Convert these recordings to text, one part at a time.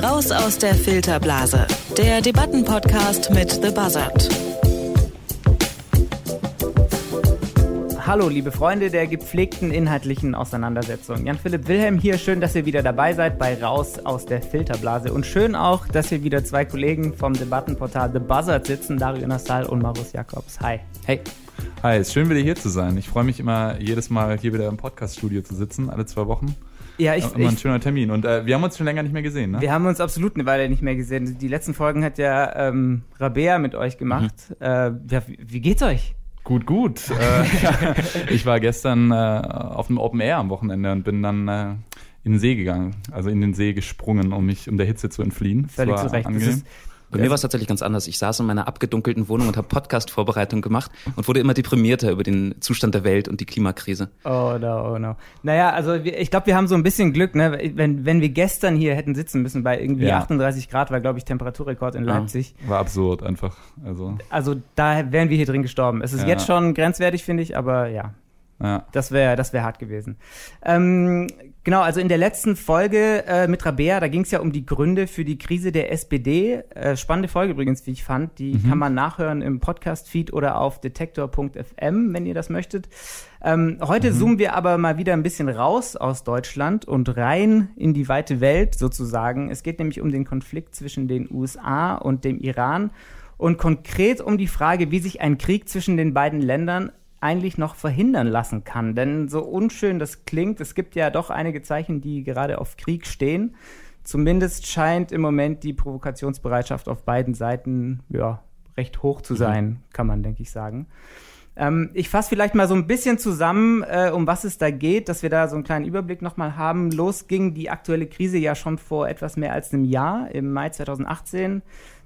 Raus aus der Filterblase. Der Debattenpodcast mit The Buzzard. Hallo, liebe Freunde der gepflegten inhaltlichen Auseinandersetzung. Jan-Philipp Wilhelm hier. Schön, dass ihr wieder dabei seid bei Raus aus der Filterblase. Und schön auch, dass hier wieder zwei Kollegen vom Debattenportal The Buzzard sitzen, Dario Nassal und Marus Jakobs. Hi. Hey. Hi, es ist schön wieder hier zu sein. Ich freue mich immer jedes Mal hier wieder im Podcaststudio zu sitzen, alle zwei Wochen. Ja, ich, immer ein ich, schöner Termin. Und äh, wir haben uns schon länger nicht mehr gesehen, ne? Wir haben uns absolut eine Weile nicht mehr gesehen. Die letzten Folgen hat ja ähm, Rabea mit euch gemacht. Mhm. Äh, ja, wie, wie geht's euch? Gut, gut. äh, ich war gestern äh, auf dem Open Air am Wochenende und bin dann äh, in den See gegangen, also in den See gesprungen, um mich um der Hitze zu entfliehen. Völlig zu Recht. Das ist, bei mir war es tatsächlich ganz anders. Ich saß in meiner abgedunkelten Wohnung und habe Podcast-Vorbereitung gemacht und wurde immer deprimierter über den Zustand der Welt und die Klimakrise. Oh no, oh no. Naja, also ich glaube, wir haben so ein bisschen Glück, ne? Wenn, wenn wir gestern hier hätten sitzen müssen bei irgendwie ja. 38 Grad, war, glaube ich, Temperaturrekord in Leipzig. Ja, war absurd einfach. Also. also da wären wir hier drin gestorben. Es ist ja. jetzt schon grenzwertig, finde ich, aber ja. Ja. Das wäre das wär hart gewesen. Ähm, genau, also in der letzten Folge äh, mit Rabea, da ging es ja um die Gründe für die Krise der SPD. Äh, spannende Folge übrigens, wie ich fand. Die mhm. kann man nachhören im Podcast-Feed oder auf detektor.fm, wenn ihr das möchtet. Ähm, heute mhm. zoomen wir aber mal wieder ein bisschen raus aus Deutschland und rein in die weite Welt sozusagen. Es geht nämlich um den Konflikt zwischen den USA und dem Iran und konkret um die Frage, wie sich ein Krieg zwischen den beiden Ländern eigentlich noch verhindern lassen kann. Denn so unschön das klingt, es gibt ja doch einige Zeichen, die gerade auf Krieg stehen. Zumindest scheint im Moment die Provokationsbereitschaft auf beiden Seiten ja, recht hoch zu sein, mhm. kann man, denke ich, sagen. Ähm, ich fasse vielleicht mal so ein bisschen zusammen, äh, um was es da geht, dass wir da so einen kleinen Überblick nochmal haben. Los ging die aktuelle Krise ja schon vor etwas mehr als einem Jahr, im Mai 2018.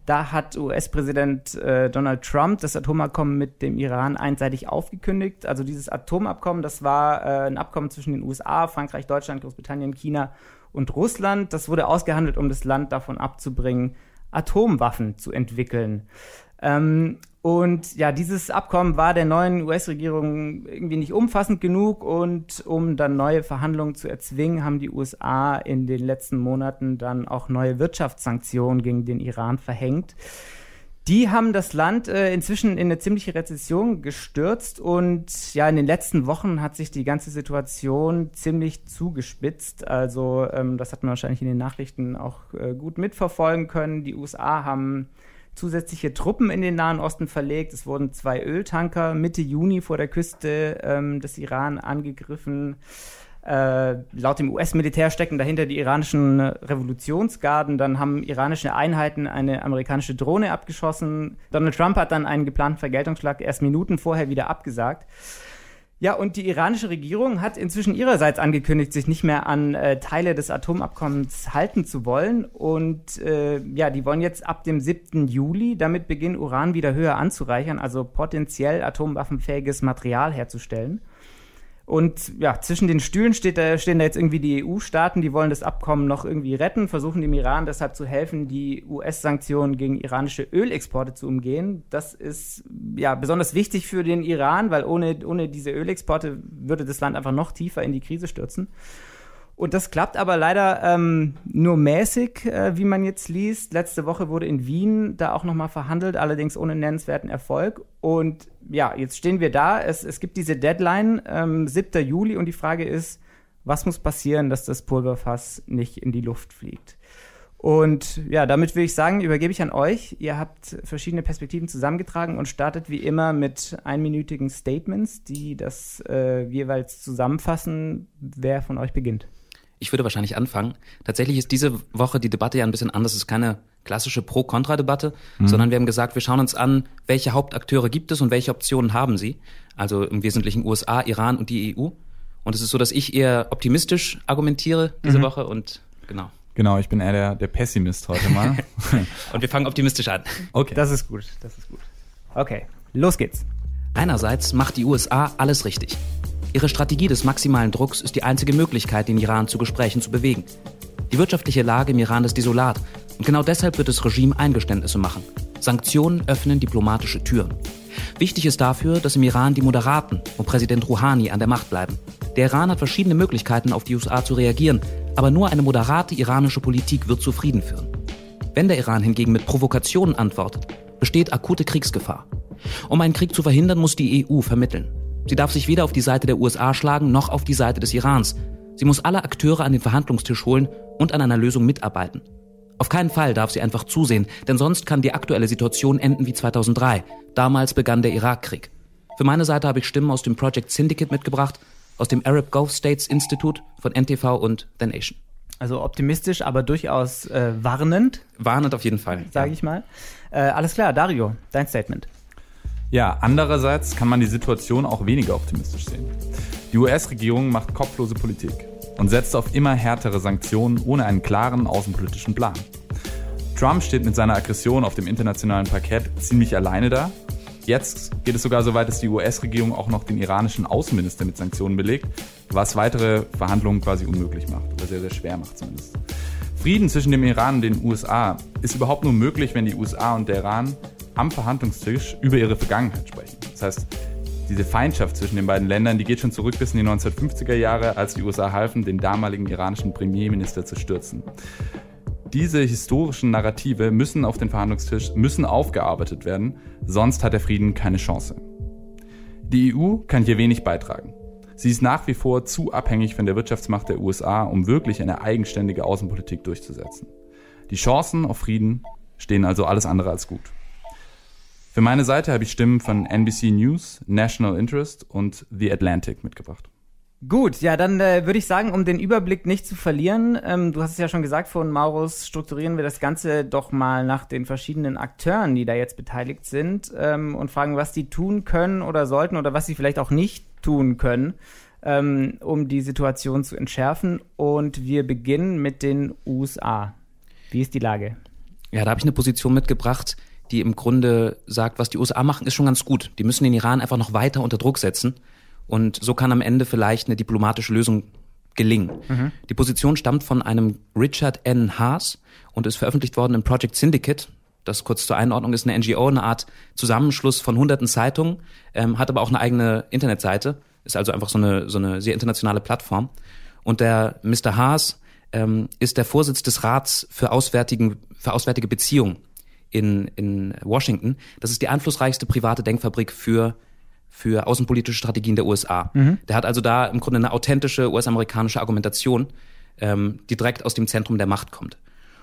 Da hat US-Präsident äh, Donald Trump das Atomabkommen mit dem Iran einseitig aufgekündigt. Also dieses Atomabkommen, das war äh, ein Abkommen zwischen den USA, Frankreich, Deutschland, Großbritannien, China und Russland. Das wurde ausgehandelt, um das Land davon abzubringen, Atomwaffen zu entwickeln. Ähm, und ja, dieses Abkommen war der neuen US-Regierung irgendwie nicht umfassend genug und um dann neue Verhandlungen zu erzwingen, haben die USA in den letzten Monaten dann auch neue Wirtschaftssanktionen gegen den Iran verhängt. Die haben das Land äh, inzwischen in eine ziemliche Rezession gestürzt und ja, in den letzten Wochen hat sich die ganze Situation ziemlich zugespitzt. Also ähm, das hat man wahrscheinlich in den Nachrichten auch äh, gut mitverfolgen können. Die USA haben zusätzliche Truppen in den Nahen Osten verlegt. Es wurden zwei Öltanker Mitte Juni vor der Küste ähm, des Iran angegriffen. Äh, laut dem US-Militär stecken dahinter die iranischen Revolutionsgarden. Dann haben iranische Einheiten eine amerikanische Drohne abgeschossen. Donald Trump hat dann einen geplanten Vergeltungsschlag erst Minuten vorher wieder abgesagt. Ja, und die iranische Regierung hat inzwischen ihrerseits angekündigt, sich nicht mehr an äh, Teile des Atomabkommens halten zu wollen. Und äh, ja, die wollen jetzt ab dem 7. Juli damit beginnen, Uran wieder höher anzureichern, also potenziell atomwaffenfähiges Material herzustellen. Und ja, zwischen den Stühlen steht da, stehen da jetzt irgendwie die EU-Staaten, die wollen das Abkommen noch irgendwie retten, versuchen dem Iran deshalb zu helfen, die US-Sanktionen gegen iranische Ölexporte zu umgehen. Das ist ja besonders wichtig für den Iran, weil ohne, ohne diese Ölexporte würde das Land einfach noch tiefer in die Krise stürzen. Und das klappt aber leider ähm, nur mäßig, äh, wie man jetzt liest. Letzte Woche wurde in Wien da auch nochmal verhandelt, allerdings ohne nennenswerten Erfolg. Und ja, jetzt stehen wir da. Es, es gibt diese Deadline, ähm, 7. Juli, und die Frage ist, was muss passieren, dass das Pulverfass nicht in die Luft fliegt? Und ja, damit würde ich sagen, übergebe ich an euch. Ihr habt verschiedene Perspektiven zusammengetragen und startet wie immer mit einminütigen Statements, die das äh, jeweils zusammenfassen. Wer von euch beginnt? Ich würde wahrscheinlich anfangen. Tatsächlich ist diese Woche die Debatte ja ein bisschen anders. Es ist keine klassische Pro-Kontra-Debatte, mhm. sondern wir haben gesagt, wir schauen uns an, welche Hauptakteure gibt es und welche Optionen haben sie. Also im Wesentlichen USA, Iran und die EU. Und es ist so, dass ich eher optimistisch argumentiere diese mhm. Woche und genau. Genau, ich bin eher der, der Pessimist heute mal. und wir fangen optimistisch an. Okay. Das ist gut, das ist gut. Okay, los geht's. Einerseits macht die USA alles richtig. Ihre Strategie des maximalen Drucks ist die einzige Möglichkeit, den Iran zu Gesprächen zu bewegen. Die wirtschaftliche Lage im Iran ist desolat und genau deshalb wird das Regime Eingeständnisse machen. Sanktionen öffnen diplomatische Türen. Wichtig ist dafür, dass im Iran die Moderaten und Präsident Rouhani an der Macht bleiben. Der Iran hat verschiedene Möglichkeiten, auf die USA zu reagieren, aber nur eine moderate iranische Politik wird zu Frieden führen. Wenn der Iran hingegen mit Provokationen antwortet, besteht akute Kriegsgefahr. Um einen Krieg zu verhindern, muss die EU vermitteln. Sie darf sich weder auf die Seite der USA schlagen noch auf die Seite des Irans. Sie muss alle Akteure an den Verhandlungstisch holen und an einer Lösung mitarbeiten. Auf keinen Fall darf sie einfach zusehen, denn sonst kann die aktuelle Situation enden wie 2003. Damals begann der Irakkrieg. Für meine Seite habe ich Stimmen aus dem Project Syndicate mitgebracht, aus dem Arab Gulf States Institute von NTV und The Nation. Also optimistisch, aber durchaus äh, warnend. Warnend auf jeden Fall. Sage ja. ich mal. Äh, alles klar, Dario, dein Statement. Ja, andererseits kann man die Situation auch weniger optimistisch sehen. Die US-Regierung macht kopflose Politik und setzt auf immer härtere Sanktionen ohne einen klaren außenpolitischen Plan. Trump steht mit seiner Aggression auf dem internationalen Parkett ziemlich alleine da. Jetzt geht es sogar so weit, dass die US-Regierung auch noch den iranischen Außenminister mit Sanktionen belegt, was weitere Verhandlungen quasi unmöglich macht oder sehr, sehr schwer macht zumindest. Frieden zwischen dem Iran und den USA ist überhaupt nur möglich, wenn die USA und der Iran am Verhandlungstisch über ihre Vergangenheit sprechen. Das heißt, diese Feindschaft zwischen den beiden Ländern, die geht schon zurück bis in die 1950er Jahre, als die USA halfen, den damaligen iranischen Premierminister zu stürzen. Diese historischen Narrative müssen auf den Verhandlungstisch, müssen aufgearbeitet werden, sonst hat der Frieden keine Chance. Die EU kann hier wenig beitragen. Sie ist nach wie vor zu abhängig von der Wirtschaftsmacht der USA, um wirklich eine eigenständige Außenpolitik durchzusetzen. Die Chancen auf Frieden stehen also alles andere als gut. Für meine Seite habe ich Stimmen von NBC News, National Interest und The Atlantic mitgebracht. Gut, ja, dann äh, würde ich sagen, um den Überblick nicht zu verlieren, ähm, du hast es ja schon gesagt von Maurus, strukturieren wir das Ganze doch mal nach den verschiedenen Akteuren, die da jetzt beteiligt sind ähm, und fragen, was die tun können oder sollten oder was sie vielleicht auch nicht tun können, ähm, um die Situation zu entschärfen. Und wir beginnen mit den USA. Wie ist die Lage? Ja, da habe ich eine Position mitgebracht, die im Grunde sagt, was die USA machen, ist schon ganz gut. Die müssen den Iran einfach noch weiter unter Druck setzen. Und so kann am Ende vielleicht eine diplomatische Lösung gelingen. Mhm. Die Position stammt von einem Richard N. Haas und ist veröffentlicht worden im Project Syndicate. Das kurz zur Einordnung ist eine NGO, eine Art Zusammenschluss von hunderten Zeitungen, ähm, hat aber auch eine eigene Internetseite, ist also einfach so eine, so eine sehr internationale Plattform. Und der Mr. Haas ähm, ist der Vorsitz des Rats für, Auswärtigen, für auswärtige Beziehungen in, in Washington. Das ist die einflussreichste private Denkfabrik für für außenpolitische Strategien der USA. Mhm. Der hat also da im Grunde eine authentische US-amerikanische Argumentation, ähm, die direkt aus dem Zentrum der Macht kommt.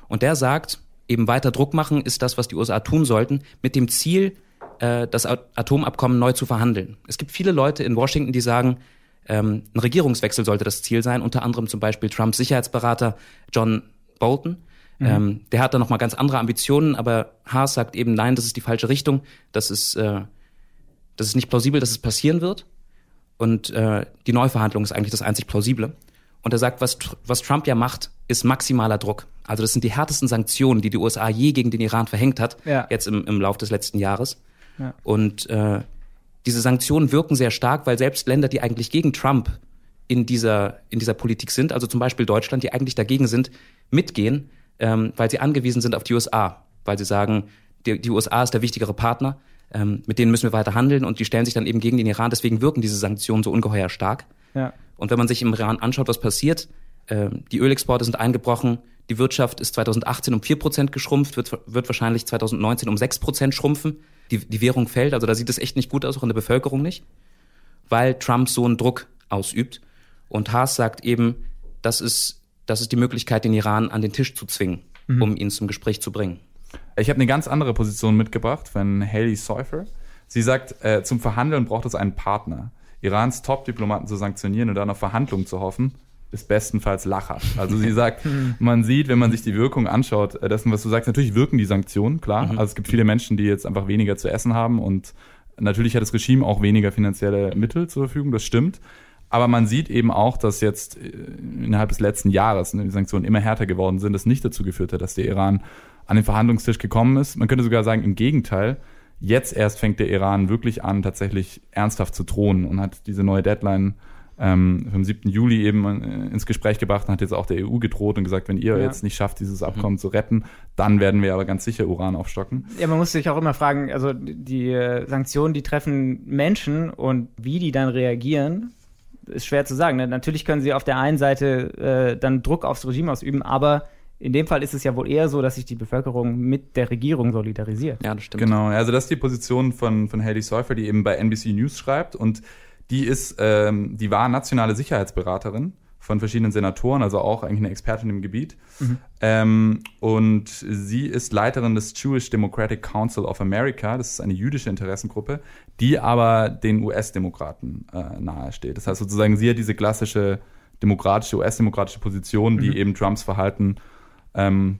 Und der sagt, eben weiter Druck machen ist das, was die USA tun sollten, mit dem Ziel, äh, das Atomabkommen neu zu verhandeln. Es gibt viele Leute in Washington, die sagen, ähm, ein Regierungswechsel sollte das Ziel sein, unter anderem zum Beispiel Trumps Sicherheitsberater John Bolton. Mhm. Ähm, der hat da nochmal ganz andere Ambitionen, aber Haas sagt eben, nein, das ist die falsche Richtung. Das ist, äh, das ist nicht plausibel, dass es passieren wird. Und äh, die Neuverhandlung ist eigentlich das einzig Plausible. Und er sagt, was, was Trump ja macht, ist maximaler Druck. Also das sind die härtesten Sanktionen, die die USA je gegen den Iran verhängt hat, ja. jetzt im, im Lauf des letzten Jahres. Ja. Und äh, diese Sanktionen wirken sehr stark, weil selbst Länder, die eigentlich gegen Trump in dieser, in dieser Politik sind, also zum Beispiel Deutschland, die eigentlich dagegen sind, mitgehen, ähm, weil sie angewiesen sind auf die USA, weil sie sagen, die, die USA ist der wichtigere Partner, ähm, mit denen müssen wir weiter handeln und die stellen sich dann eben gegen den Iran. Deswegen wirken diese Sanktionen so ungeheuer stark. Ja. Und wenn man sich im Iran anschaut, was passiert, äh, die Ölexporte sind eingebrochen, die Wirtschaft ist 2018 um 4% geschrumpft, wird, wird wahrscheinlich 2019 um 6% schrumpfen. Die, die Währung fällt, also da sieht es echt nicht gut aus, auch in der Bevölkerung nicht, weil Trump so einen Druck ausübt. Und Haas sagt eben, das ist, das ist die Möglichkeit, den Iran an den Tisch zu zwingen, mhm. um ihn zum Gespräch zu bringen. Ich habe eine ganz andere Position mitgebracht von Haley Seufer. Sie sagt, äh, zum Verhandeln braucht es einen Partner. Irans Top-Diplomaten zu sanktionieren und dann auf Verhandlungen zu hoffen, ist bestenfalls lachhaft. Also sie sagt, man sieht, wenn man sich die Wirkung anschaut, äh, dessen, was du sagst, natürlich wirken die Sanktionen, klar. Mhm. Also es gibt viele Menschen, die jetzt einfach weniger zu essen haben und natürlich hat das Regime auch weniger finanzielle Mittel zur Verfügung, das stimmt. Aber man sieht eben auch, dass jetzt äh, innerhalb des letzten Jahres ne, die Sanktionen immer härter geworden sind, das nicht dazu geführt hat, dass der Iran an den Verhandlungstisch gekommen ist. Man könnte sogar sagen, im Gegenteil, jetzt erst fängt der Iran wirklich an, tatsächlich ernsthaft zu drohen und hat diese neue Deadline ähm, vom 7. Juli eben äh, ins Gespräch gebracht und hat jetzt auch der EU gedroht und gesagt, wenn ihr ja. jetzt nicht schafft, dieses Abkommen mhm. zu retten, dann werden wir aber ganz sicher Uran aufstocken. Ja, man muss sich auch immer fragen, also die äh, Sanktionen, die treffen Menschen und wie die dann reagieren, ist schwer zu sagen. Ne? Natürlich können sie auf der einen Seite äh, dann Druck aufs Regime ausüben, aber in dem Fall ist es ja wohl eher so, dass sich die Bevölkerung mit der Regierung solidarisiert. Ja, das stimmt. Genau, also das ist die Position von, von Haley Seufer, die eben bei NBC News schreibt und die ist, ähm, die war nationale Sicherheitsberaterin von verschiedenen Senatoren, also auch eigentlich eine Expertin im Gebiet. Mhm. Ähm, und sie ist Leiterin des Jewish Democratic Council of America. Das ist eine jüdische Interessengruppe, die aber den US-Demokraten äh, nahesteht. Das heißt sozusagen, sie hat diese klassische demokratische, US-demokratische Position, die mhm. eben Trumps Verhalten ähm,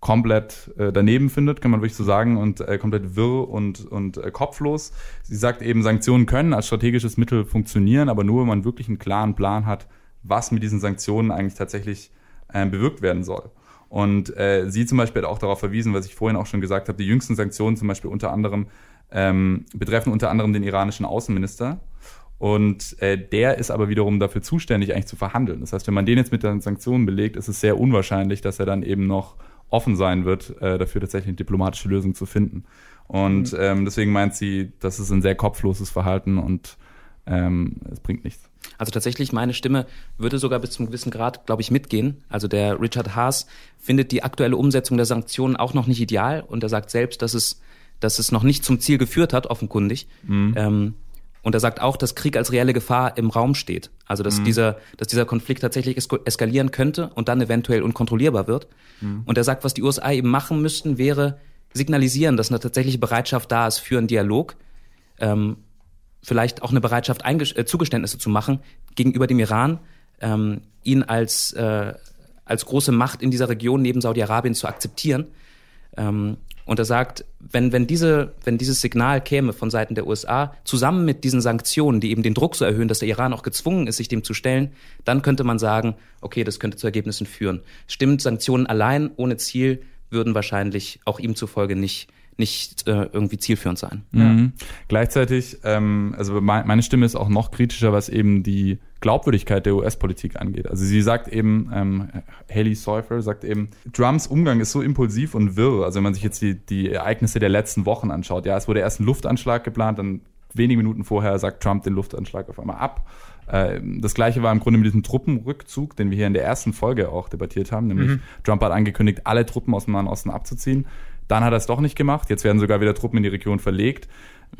komplett äh, daneben findet, kann man wirklich so sagen, und äh, komplett wirr und, und äh, kopflos. Sie sagt eben, Sanktionen können als strategisches Mittel funktionieren, aber nur, wenn man wirklich einen klaren Plan hat, was mit diesen Sanktionen eigentlich tatsächlich äh, bewirkt werden soll. Und äh, sie zum Beispiel hat auch darauf verwiesen, was ich vorhin auch schon gesagt habe, die jüngsten Sanktionen zum Beispiel unter anderem ähm, betreffen unter anderem den iranischen Außenminister. Und äh, der ist aber wiederum dafür zuständig, eigentlich zu verhandeln. Das heißt, wenn man den jetzt mit den Sanktionen belegt, ist es sehr unwahrscheinlich, dass er dann eben noch offen sein wird, äh, dafür tatsächlich eine diplomatische Lösung zu finden. Und mhm. ähm, deswegen meint sie, das ist ein sehr kopfloses Verhalten und ähm, es bringt nichts. Also tatsächlich, meine Stimme würde sogar bis zum gewissen Grad, glaube ich, mitgehen. Also der Richard Haas findet die aktuelle Umsetzung der Sanktionen auch noch nicht ideal und er sagt selbst, dass es, dass es noch nicht zum Ziel geführt hat, offenkundig. Mhm. Ähm, und er sagt auch, dass Krieg als reelle Gefahr im Raum steht. Also dass mhm. dieser, dass dieser Konflikt tatsächlich eskalieren könnte und dann eventuell unkontrollierbar wird. Mhm. Und er sagt, was die USA eben machen müssten, wäre signalisieren, dass eine tatsächliche Bereitschaft da ist für einen Dialog. Ähm, vielleicht auch eine Bereitschaft, äh, Zugeständnisse zu machen gegenüber dem Iran, ähm, ihn als, äh, als große Macht in dieser Region neben Saudi-Arabien zu akzeptieren. Ähm, und er sagt, wenn, wenn, diese, wenn dieses Signal käme von Seiten der USA, zusammen mit diesen Sanktionen, die eben den Druck so erhöhen, dass der Iran auch gezwungen ist, sich dem zu stellen, dann könnte man sagen, okay, das könnte zu Ergebnissen führen. Stimmt, Sanktionen allein ohne Ziel würden wahrscheinlich auch ihm zufolge nicht nicht äh, irgendwie zielführend sein. Mhm. Ja. Gleichzeitig, ähm, also meine Stimme ist auch noch kritischer, was eben die Glaubwürdigkeit der US-Politik angeht. Also sie sagt eben, ähm, Haley Seufer sagt eben, Trumps Umgang ist so impulsiv und wirr. Also wenn man sich jetzt die, die Ereignisse der letzten Wochen anschaut, ja, es wurde erst ein Luftanschlag geplant, dann wenige Minuten vorher sagt Trump den Luftanschlag auf einmal ab. Äh, das gleiche war im Grunde mit diesem Truppenrückzug, den wir hier in der ersten Folge auch debattiert haben, nämlich mhm. Trump hat angekündigt, alle Truppen aus dem Nahen Osten abzuziehen. Dann hat er es doch nicht gemacht. Jetzt werden sogar wieder Truppen in die Region verlegt.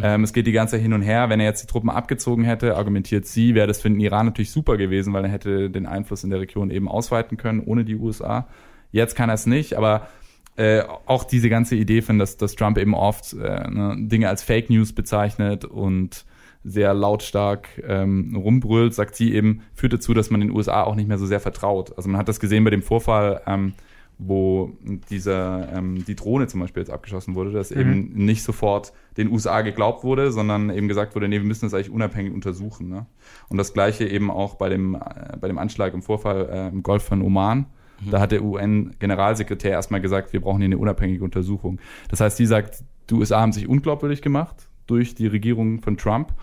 Ähm, es geht die ganze Zeit hin und her. Wenn er jetzt die Truppen abgezogen hätte, argumentiert sie, wäre das für den Iran natürlich super gewesen, weil er hätte den Einfluss in der Region eben ausweiten können, ohne die USA. Jetzt kann er es nicht, aber äh, auch diese ganze Idee von, dass, dass Trump eben oft äh, ne, Dinge als Fake News bezeichnet und sehr lautstark ähm, rumbrüllt, sagt sie eben, führt dazu, dass man den USA auch nicht mehr so sehr vertraut. Also man hat das gesehen bei dem Vorfall ähm, wo dieser, ähm, die Drohne zum Beispiel jetzt abgeschossen wurde, dass mhm. eben nicht sofort den USA geglaubt wurde, sondern eben gesagt wurde, nee, wir müssen das eigentlich unabhängig untersuchen. Ne? Und das gleiche eben auch bei dem, äh, bei dem Anschlag im Vorfall äh, im Golf von Oman. Mhm. Da hat der UN-Generalsekretär erstmal gesagt, wir brauchen hier eine unabhängige Untersuchung. Das heißt, sie sagt, die USA haben sich unglaubwürdig gemacht durch die Regierung von Trump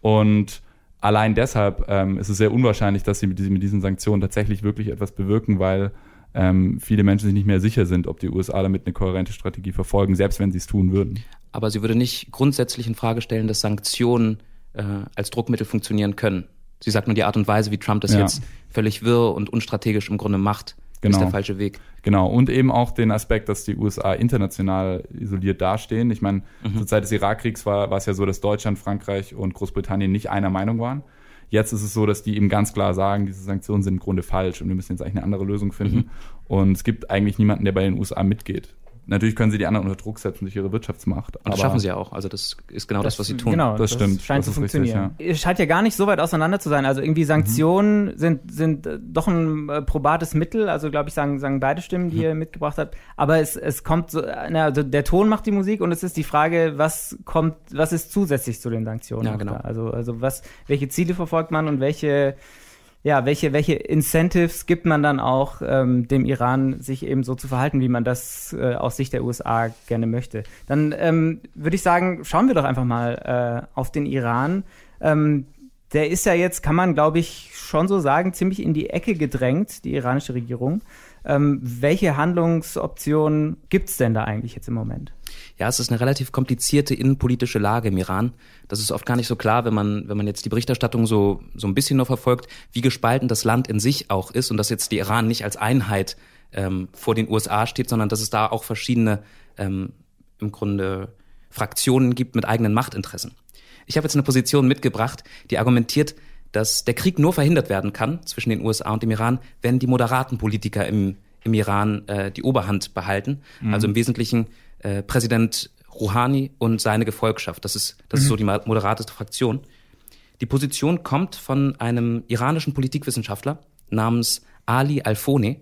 und allein deshalb ähm, ist es sehr unwahrscheinlich, dass sie mit, diesen, mit diesen Sanktionen tatsächlich wirklich etwas bewirken, weil ähm, viele Menschen sich nicht mehr sicher sind, ob die USA damit eine kohärente Strategie verfolgen, selbst wenn sie es tun würden. Aber sie würde nicht grundsätzlich in Frage stellen, dass Sanktionen äh, als Druckmittel funktionieren können. Sie sagt nur die Art und Weise, wie Trump das ja. jetzt völlig wirr und unstrategisch im Grunde macht, genau. ist der falsche Weg. Genau, und eben auch den Aspekt, dass die USA international isoliert dastehen. Ich meine, mhm. zur Zeit des Irakkriegs war, war es ja so, dass Deutschland, Frankreich und Großbritannien nicht einer Meinung waren. Jetzt ist es so, dass die eben ganz klar sagen, diese Sanktionen sind im Grunde falsch und wir müssen jetzt eigentlich eine andere Lösung finden. Mhm. Und es gibt eigentlich niemanden, der bei den USA mitgeht. Natürlich können sie die anderen unter Druck setzen durch ihre Wirtschaftsmacht. Und das schaffen sie ja auch. Also das ist genau das, das was sie tun. Genau, das, das stimmt. Scheint das zu funktionieren. Richtig, ja. Es scheint ja gar nicht so weit auseinander zu sein. Also irgendwie Sanktionen mhm. sind, sind äh, doch ein äh, probates Mittel. Also glaube ich, sagen, sagen beide Stimmen, die mhm. ihr mitgebracht habt. Aber es, es kommt so, na, also der Ton macht die Musik und es ist die Frage, was kommt, was ist zusätzlich zu den Sanktionen? Ja, genau. Also, also was, welche Ziele verfolgt man und welche ja, welche, welche Incentives gibt man dann auch ähm, dem Iran, sich eben so zu verhalten, wie man das äh, aus Sicht der USA gerne möchte? Dann ähm, würde ich sagen, schauen wir doch einfach mal äh, auf den Iran. Ähm, der ist ja jetzt, kann man glaube ich schon so sagen, ziemlich in die Ecke gedrängt, die iranische Regierung. Ähm, welche Handlungsoptionen gibt's denn da eigentlich jetzt im Moment? Ja, es ist eine relativ komplizierte innenpolitische Lage im Iran. Das ist oft gar nicht so klar, wenn man, wenn man jetzt die Berichterstattung so, so ein bisschen nur verfolgt, wie gespalten das Land in sich auch ist und dass jetzt die Iran nicht als Einheit ähm, vor den USA steht, sondern dass es da auch verschiedene ähm, im Grunde Fraktionen gibt mit eigenen Machtinteressen. Ich habe jetzt eine Position mitgebracht, die argumentiert, dass der Krieg nur verhindert werden kann zwischen den USA und dem Iran, wenn die moderaten Politiker im, im Iran äh, die Oberhand behalten. Mhm. Also im Wesentlichen äh, Präsident Rouhani und seine Gefolgschaft. Das ist, das mhm. ist so die moderateste Fraktion. Die Position kommt von einem iranischen Politikwissenschaftler namens Ali Alfone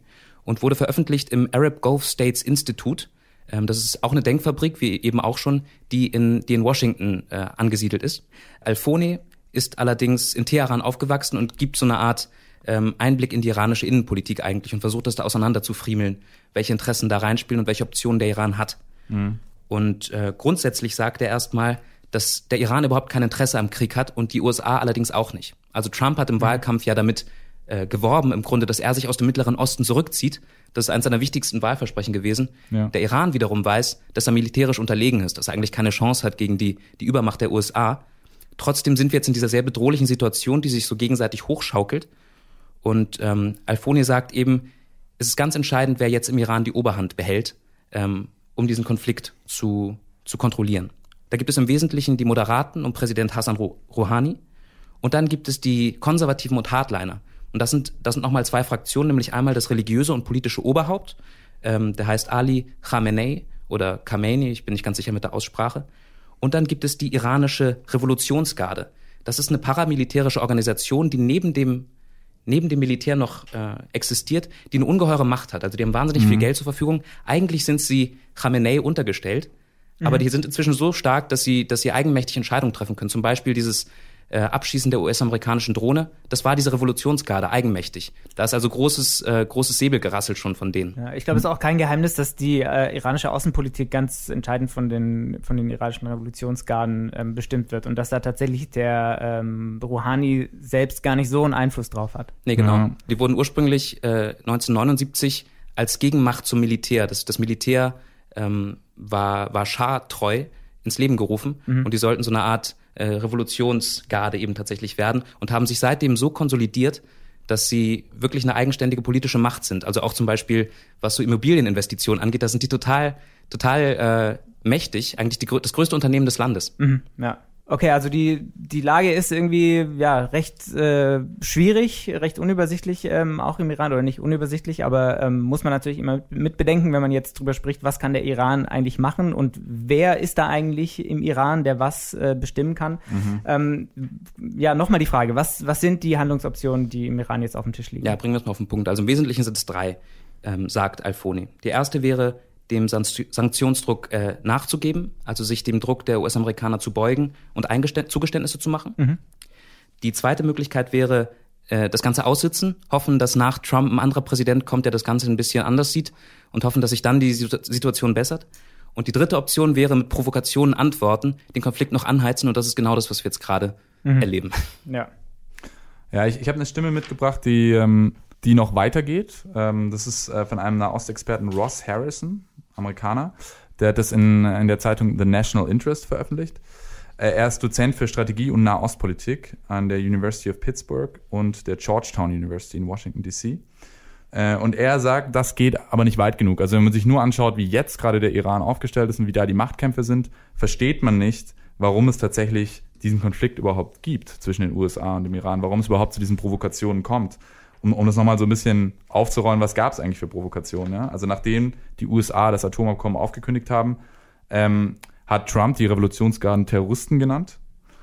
und wurde veröffentlicht im Arab Gulf States Institute. Ähm, das ist auch eine Denkfabrik, wie eben auch schon, die in, die in Washington äh, angesiedelt ist. Alfone ist allerdings in Teheran aufgewachsen und gibt so eine Art ähm, Einblick in die iranische Innenpolitik eigentlich und versucht das da auseinander zu friemeln, welche Interessen da reinspielen und welche Optionen der Iran hat. Mhm. Und äh, grundsätzlich sagt er erstmal, dass der Iran überhaupt kein Interesse am Krieg hat und die USA allerdings auch nicht. Also Trump hat im mhm. Wahlkampf ja damit äh, geworben, im Grunde, dass er sich aus dem Mittleren Osten zurückzieht. Das ist eines seiner wichtigsten Wahlversprechen gewesen. Ja. Der Iran wiederum weiß, dass er militärisch unterlegen ist, dass er eigentlich keine Chance hat gegen die, die Übermacht der USA. Trotzdem sind wir jetzt in dieser sehr bedrohlichen Situation, die sich so gegenseitig hochschaukelt. Und ähm, Alfoni sagt eben, es ist ganz entscheidend, wer jetzt im Iran die Oberhand behält, ähm, um diesen Konflikt zu, zu kontrollieren. Da gibt es im Wesentlichen die Moderaten und Präsident Hassan Rouhani. Und dann gibt es die Konservativen und Hardliner. Und das sind, das sind nochmal zwei Fraktionen, nämlich einmal das religiöse und politische Oberhaupt, ähm, der heißt Ali Khamenei oder Khamenei, ich bin nicht ganz sicher mit der Aussprache. Und dann gibt es die iranische Revolutionsgarde. Das ist eine paramilitärische Organisation, die neben dem neben dem Militär noch äh, existiert, die eine ungeheure Macht hat. Also die haben wahnsinnig mhm. viel Geld zur Verfügung. Eigentlich sind sie Khamenei untergestellt, mhm. aber die sind inzwischen so stark, dass sie, dass sie eigenmächtig Entscheidungen treffen können. Zum Beispiel dieses äh, Abschießen der US-amerikanischen Drohne. Das war diese Revolutionsgarde, eigenmächtig. Da ist also großes, äh, großes Säbelgerassel schon von denen. Ja, ich glaube, es ist auch kein Geheimnis, dass die äh, iranische Außenpolitik ganz entscheidend von den, von den iranischen Revolutionsgarden ähm, bestimmt wird und dass da tatsächlich der ähm, Rouhani selbst gar nicht so einen Einfluss drauf hat. Nee, genau. Ja. Die wurden ursprünglich äh, 1979 als Gegenmacht zum Militär. Das, das Militär ähm, war, war Schah treu ins Leben gerufen mhm. und die sollten so eine Art äh, Revolutionsgarde eben tatsächlich werden und haben sich seitdem so konsolidiert, dass sie wirklich eine eigenständige politische Macht sind. Also auch zum Beispiel, was so Immobilieninvestitionen angeht, da sind die total, total äh, mächtig, eigentlich die, das größte Unternehmen des Landes. Mhm, ja. Okay, also die, die Lage ist irgendwie ja recht äh, schwierig, recht unübersichtlich, ähm, auch im Iran, oder nicht unübersichtlich, aber ähm, muss man natürlich immer mit bedenken, wenn man jetzt drüber spricht, was kann der Iran eigentlich machen und wer ist da eigentlich im Iran, der was äh, bestimmen kann. Mhm. Ähm, ja, nochmal die Frage, was, was sind die Handlungsoptionen, die im Iran jetzt auf dem Tisch liegen? Ja, bringen wir es mal auf den Punkt. Also im Wesentlichen sind es drei, ähm, sagt Alfoni. Die erste wäre, dem Sanktionsdruck äh, nachzugeben, also sich dem Druck der US-Amerikaner zu beugen und Zugeständnisse zu machen. Mhm. Die zweite Möglichkeit wäre, äh, das Ganze aussitzen, hoffen, dass nach Trump ein anderer Präsident kommt, der das Ganze ein bisschen anders sieht und hoffen, dass sich dann die Situation bessert. Und die dritte Option wäre, mit Provokationen antworten, den Konflikt noch anheizen und das ist genau das, was wir jetzt gerade mhm. erleben. Ja. Ja, ich, ich habe eine Stimme mitgebracht, die, ähm, die noch weitergeht. Ähm, das ist äh, von einem Nahostexperten Ross Harrison. Amerikaner. Der hat das in, in der Zeitung The National Interest veröffentlicht. Äh, er ist Dozent für Strategie und Nahostpolitik an der University of Pittsburgh und der Georgetown University in Washington, D.C. Äh, und er sagt, das geht aber nicht weit genug. Also wenn man sich nur anschaut, wie jetzt gerade der Iran aufgestellt ist und wie da die Machtkämpfe sind, versteht man nicht, warum es tatsächlich diesen Konflikt überhaupt gibt zwischen den USA und dem Iran, warum es überhaupt zu diesen Provokationen kommt um, um das nochmal so ein bisschen aufzurollen, was gab es eigentlich für Provokationen. Ja? Also nachdem die USA das Atomabkommen aufgekündigt haben, ähm, hat Trump die Revolutionsgarden Terroristen genannt.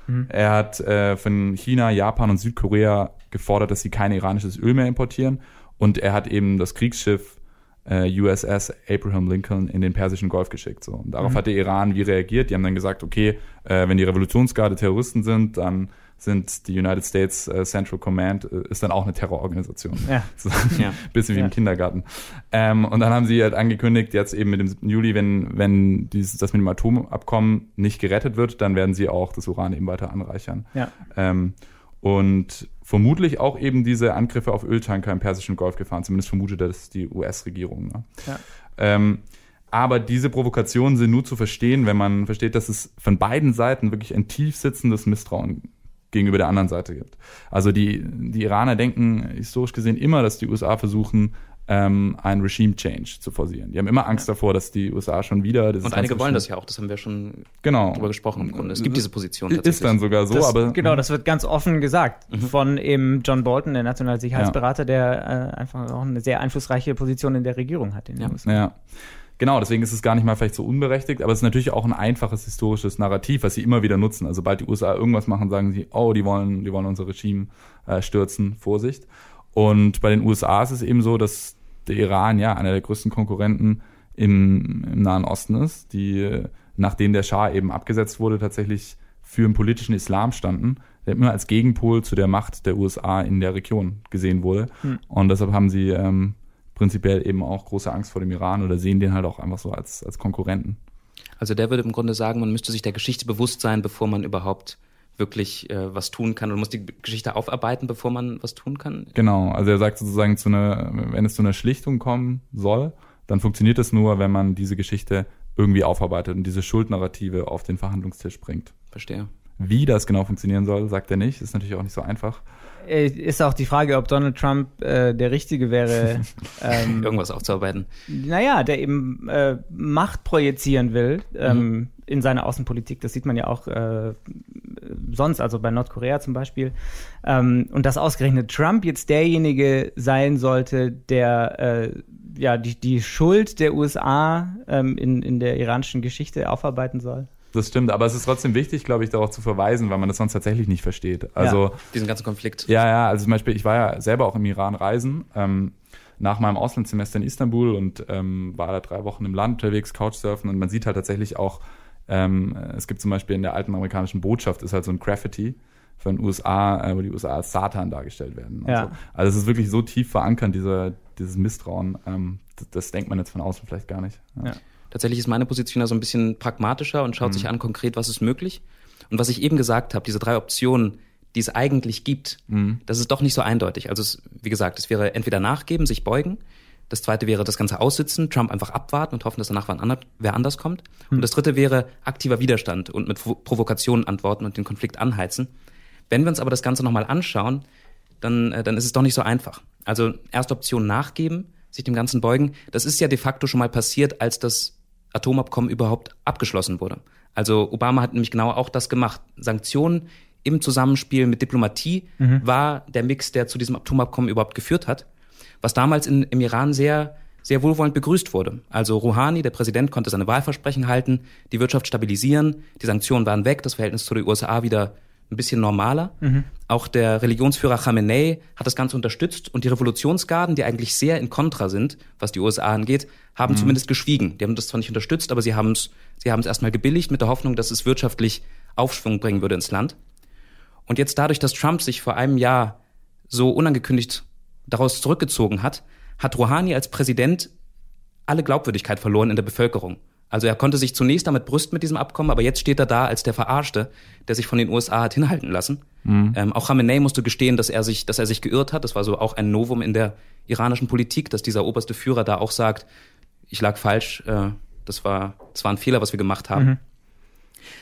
Mhm. Er hat äh, von China, Japan und Südkorea gefordert, dass sie kein iranisches Öl mehr importieren. Und er hat eben das Kriegsschiff äh, USS Abraham Lincoln in den Persischen Golf geschickt. So. Und darauf mhm. hat der Iran wie reagiert. Die haben dann gesagt, okay, äh, wenn die Revolutionsgarde Terroristen sind, dann sind die United States äh, Central Command, äh, ist dann auch eine Terrororganisation. Ja. So, ja. Bisschen wie ja. im Kindergarten. Ähm, und dann haben sie halt angekündigt, jetzt eben mit dem 7. Juli, wenn, wenn dieses, das mit dem Atomabkommen nicht gerettet wird, dann werden sie auch das Uran eben weiter anreichern. Ja. Ähm, und vermutlich auch eben diese Angriffe auf Öltanker im Persischen Golf gefahren. Zumindest vermutet das die US-Regierung. Ne? Ja. Ähm, Aber diese Provokationen sind nur zu verstehen, wenn man versteht, dass es von beiden Seiten wirklich ein tief sitzendes Misstrauen gegenüber der anderen Seite gibt. Also die, die Iraner denken historisch gesehen immer, dass die USA versuchen, ähm, ein Regime Change zu forcieren. Die haben immer Angst ja. davor, dass die USA schon wieder. Und einige wollen das ja auch, das haben wir schon genau. drüber gesprochen im Grunde. Es gibt diese Position tatsächlich. Ist dann sogar so, das, aber. Genau, das wird ganz offen gesagt mhm. von eben John Bolton, der nationale Sicherheitsberater, ja. der äh, einfach auch eine sehr einflussreiche Position in der Regierung hat in den ja. USA. Ja. Genau, deswegen ist es gar nicht mal vielleicht so unberechtigt, aber es ist natürlich auch ein einfaches historisches Narrativ, was sie immer wieder nutzen. Also sobald die USA irgendwas machen, sagen sie, oh, die wollen, die wollen unser Regime äh, stürzen, Vorsicht. Und bei den USA ist es eben so, dass der Iran ja einer der größten Konkurrenten im, im Nahen Osten ist, die nachdem der Schah eben abgesetzt wurde, tatsächlich für den politischen Islam standen, der immer als Gegenpol zu der Macht der USA in der Region gesehen wurde. Hm. Und deshalb haben sie ähm, prinzipiell eben auch große Angst vor dem Iran oder sehen den halt auch einfach so als, als Konkurrenten. Also der würde im Grunde sagen, man müsste sich der Geschichte bewusst sein, bevor man überhaupt wirklich äh, was tun kann und muss die Geschichte aufarbeiten, bevor man was tun kann? Genau, also er sagt sozusagen, zu einer, wenn es zu einer Schlichtung kommen soll, dann funktioniert es nur, wenn man diese Geschichte irgendwie aufarbeitet und diese Schuldnarrative auf den Verhandlungstisch bringt. Verstehe. Wie das genau funktionieren soll, sagt er nicht. Ist natürlich auch nicht so einfach. Äh, ist auch die Frage, ob Donald Trump äh, der Richtige wäre, ähm, irgendwas aufzuarbeiten. Naja, der eben äh, Macht projizieren will ähm, mhm. in seiner Außenpolitik. Das sieht man ja auch äh, sonst, also bei Nordkorea zum Beispiel. Ähm, und dass ausgerechnet Trump jetzt derjenige sein sollte, der äh, ja die, die Schuld der USA ähm, in, in der iranischen Geschichte aufarbeiten soll. Das stimmt, aber es ist trotzdem wichtig, glaube ich, darauf zu verweisen, weil man das sonst tatsächlich nicht versteht. Also ja, diesen ganzen Konflikt. Ja, ja, also zum Beispiel, ich war ja selber auch im Iran reisen, ähm, nach meinem Auslandssemester in Istanbul und ähm, war da drei Wochen im Land unterwegs, Couchsurfen und man sieht halt tatsächlich auch, ähm, es gibt zum Beispiel in der alten amerikanischen Botschaft ist halt so ein Graffiti von den USA, äh, wo die USA als Satan dargestellt werden. Ja. So. Also es ist wirklich so tief verankert, dieser, dieses Misstrauen. Ähm, das, das, denkt man jetzt von außen vielleicht gar nicht. Ja. Ja. Tatsächlich ist meine Position da so ein bisschen pragmatischer und schaut mhm. sich an konkret, was ist möglich. Und was ich eben gesagt habe, diese drei Optionen, die es eigentlich gibt, mhm. das ist doch nicht so eindeutig. Also es, wie gesagt, es wäre entweder nachgeben, sich beugen. Das zweite wäre das Ganze aussitzen, Trump einfach abwarten und hoffen, dass danach wer anders kommt. Mhm. Und das dritte wäre aktiver Widerstand und mit Provokationen antworten und den Konflikt anheizen. Wenn wir uns aber das Ganze nochmal anschauen, dann, äh, dann ist es doch nicht so einfach. Also erste Option nachgeben, sich dem Ganzen beugen. Das ist ja de facto schon mal passiert, als das Atomabkommen überhaupt abgeschlossen wurde. Also Obama hat nämlich genau auch das gemacht. Sanktionen im Zusammenspiel mit Diplomatie mhm. war der Mix, der zu diesem Atomabkommen überhaupt geführt hat. Was damals in, im Iran sehr, sehr wohlwollend begrüßt wurde. Also Rouhani, der Präsident, konnte seine Wahlversprechen halten, die Wirtschaft stabilisieren, die Sanktionen waren weg, das Verhältnis zu den USA wieder ein bisschen normaler. Mhm. Auch der Religionsführer Khamenei hat das Ganze unterstützt und die Revolutionsgarden, die eigentlich sehr in Kontra sind, was die USA angeht, haben mhm. zumindest geschwiegen. Die haben das zwar nicht unterstützt, aber sie haben es sie haben es erstmal gebilligt mit der Hoffnung, dass es wirtschaftlich Aufschwung bringen würde ins Land. Und jetzt dadurch, dass Trump sich vor einem Jahr so unangekündigt daraus zurückgezogen hat, hat Rouhani als Präsident alle Glaubwürdigkeit verloren in der Bevölkerung. Also er konnte sich zunächst damit brüsten mit diesem Abkommen, aber jetzt steht er da als der Verarschte, der sich von den USA hat hinhalten lassen. Mhm. Ähm, auch Khamenei musste gestehen, dass er sich, dass er sich geirrt hat. Das war so auch ein Novum in der iranischen Politik, dass dieser oberste Führer da auch sagt, ich lag falsch, äh, das war, das war ein Fehler, was wir gemacht haben. Mhm.